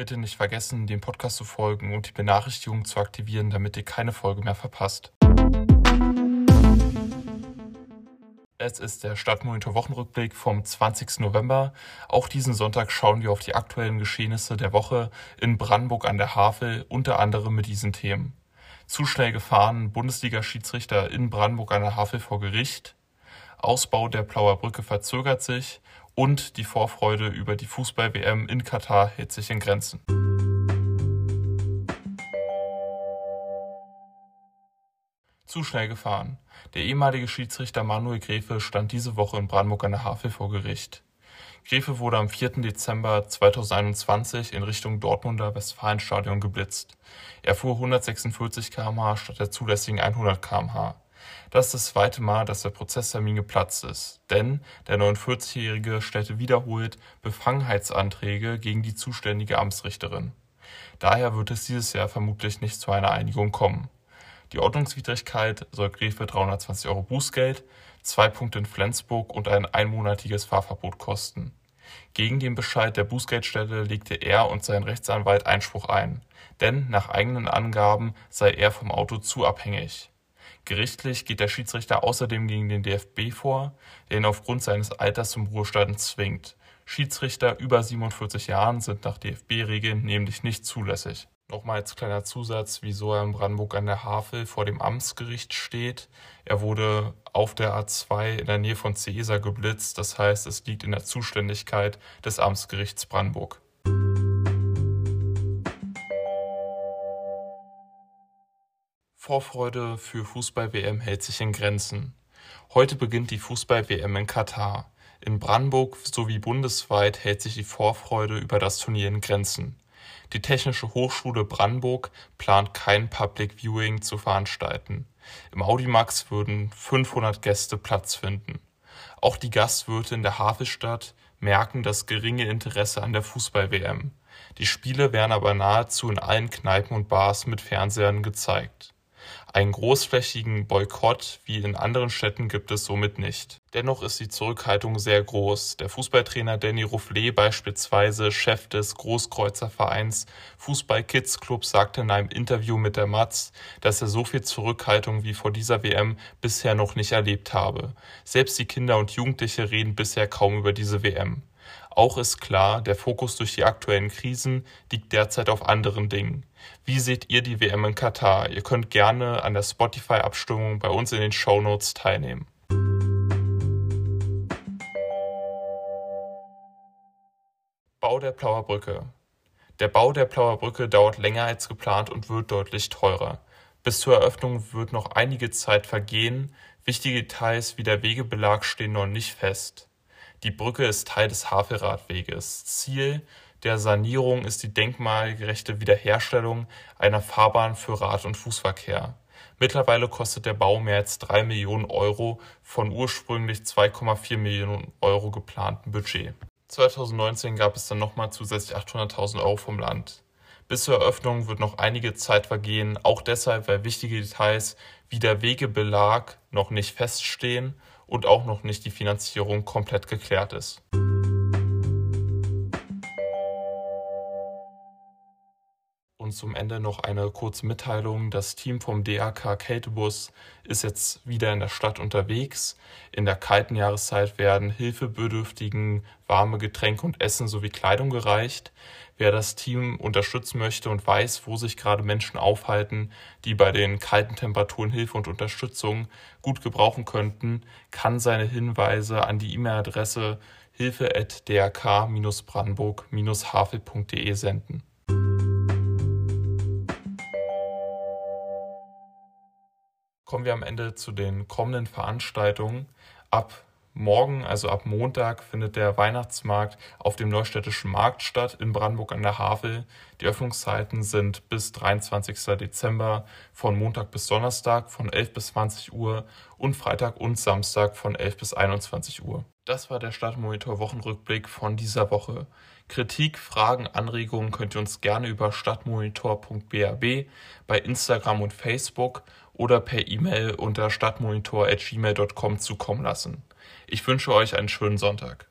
Bitte nicht vergessen, dem Podcast zu folgen und die Benachrichtigungen zu aktivieren, damit ihr keine Folge mehr verpasst. Es ist der Stadtmonitor Wochenrückblick vom 20. November. Auch diesen Sonntag schauen wir auf die aktuellen Geschehnisse der Woche in Brandenburg an der Havel, unter anderem mit diesen Themen. Zu schnell gefahren, Bundesliga-Schiedsrichter in Brandenburg an der Havel vor Gericht. Ausbau der Plauer Brücke verzögert sich und die Vorfreude über die Fußball-WM in Katar hält sich in Grenzen. Zu schnell gefahren. Der ehemalige Schiedsrichter Manuel Gräfe stand diese Woche in Brandenburg an der Havel vor Gericht. Gräfe wurde am 4. Dezember 2021 in Richtung Dortmunder Westfalenstadion geblitzt. Er fuhr 146 km/h statt der zulässigen 100 km/h. Das ist das zweite Mal, dass der Prozesstermin geplatzt ist, denn der 49-Jährige stellte wiederholt Befangenheitsanträge gegen die zuständige Amtsrichterin. Daher wird es dieses Jahr vermutlich nicht zu einer Einigung kommen. Die Ordnungswidrigkeit soll Gräfe 320 Euro Bußgeld, zwei Punkte in Flensburg und ein einmonatiges Fahrverbot kosten. Gegen den Bescheid der Bußgeldstelle legte er und sein Rechtsanwalt Einspruch ein, denn nach eigenen Angaben sei er vom Auto zu abhängig. Gerichtlich geht der Schiedsrichter außerdem gegen den DFB vor, der ihn aufgrund seines Alters zum Ruhestand zwingt. Schiedsrichter über 47 Jahren sind nach DFB-Regeln nämlich nicht zulässig. Nochmal als kleiner Zusatz, wieso er in Brandenburg an der Havel vor dem Amtsgericht steht. Er wurde auf der A2 in der Nähe von Cesar geblitzt, das heißt, es liegt in der Zuständigkeit des Amtsgerichts Brandenburg. Vorfreude für Fußball-WM hält sich in Grenzen. Heute beginnt die Fußball-WM in Katar. In Brandenburg sowie bundesweit hält sich die Vorfreude über das Turnier in Grenzen. Die Technische Hochschule Brandenburg plant kein Public Viewing zu veranstalten. Im Audimax würden 500 Gäste Platz finden. Auch die Gastwirte in der Hafenstadt merken das geringe Interesse an der Fußball-WM. Die Spiele werden aber nahezu in allen Kneipen und Bars mit Fernsehern gezeigt. Einen großflächigen Boykott wie in anderen Städten gibt es somit nicht. Dennoch ist die Zurückhaltung sehr groß. Der Fußballtrainer Danny Roufflet beispielsweise, Chef des Großkreuzervereins Fußball Kids Club, sagte in einem Interview mit der Matz, dass er so viel Zurückhaltung wie vor dieser WM bisher noch nicht erlebt habe. Selbst die Kinder und Jugendliche reden bisher kaum über diese WM. Auch ist klar, der Fokus durch die aktuellen Krisen liegt derzeit auf anderen Dingen. Wie seht ihr die WM in Katar? Ihr könnt gerne an der Spotify-Abstimmung bei uns in den Show Notes teilnehmen. Bau der Plauer Brücke. Der Bau der Plauer Brücke dauert länger als geplant und wird deutlich teurer. Bis zur Eröffnung wird noch einige Zeit vergehen. Wichtige Details wie der Wegebelag stehen noch nicht fest. Die Brücke ist Teil des Havelradweges. Ziel der Sanierung ist die denkmalgerechte Wiederherstellung einer Fahrbahn für Rad- und Fußverkehr. Mittlerweile kostet der Bau mehr als drei Millionen Euro von ursprünglich 2,4 Millionen Euro geplanten Budget. 2019 gab es dann nochmal zusätzlich 800.000 Euro vom Land. Bis zur Eröffnung wird noch einige Zeit vergehen, auch deshalb, weil wichtige Details wie der Wegebelag noch nicht feststehen und auch noch nicht die Finanzierung komplett geklärt ist. Und zum Ende noch eine kurze Mitteilung. Das Team vom DAK Kältebus ist jetzt wieder in der Stadt unterwegs. In der kalten Jahreszeit werden Hilfebedürftigen warme Getränke und Essen sowie Kleidung gereicht. Wer das Team unterstützen möchte und weiß, wo sich gerade Menschen aufhalten, die bei den kalten Temperaturen Hilfe und Unterstützung gut gebrauchen könnten, kann seine Hinweise an die E-Mail-Adresse hilfe@dak-brandenburg-havel.de senden. Kommen wir am Ende zu den kommenden Veranstaltungen. Ab morgen, also ab Montag, findet der Weihnachtsmarkt auf dem Neustädtischen Markt statt in Brandenburg an der Havel. Die Öffnungszeiten sind bis 23. Dezember von Montag bis Donnerstag von 11 bis 20 Uhr und Freitag und Samstag von 11 bis 21 Uhr. Das war der Stadtmonitor Wochenrückblick von dieser Woche. Kritik, Fragen, Anregungen könnt ihr uns gerne über stadtmonitor.brb bei Instagram und Facebook oder per E-Mail unter stadtmonitor.gmail.com zukommen lassen. Ich wünsche euch einen schönen Sonntag.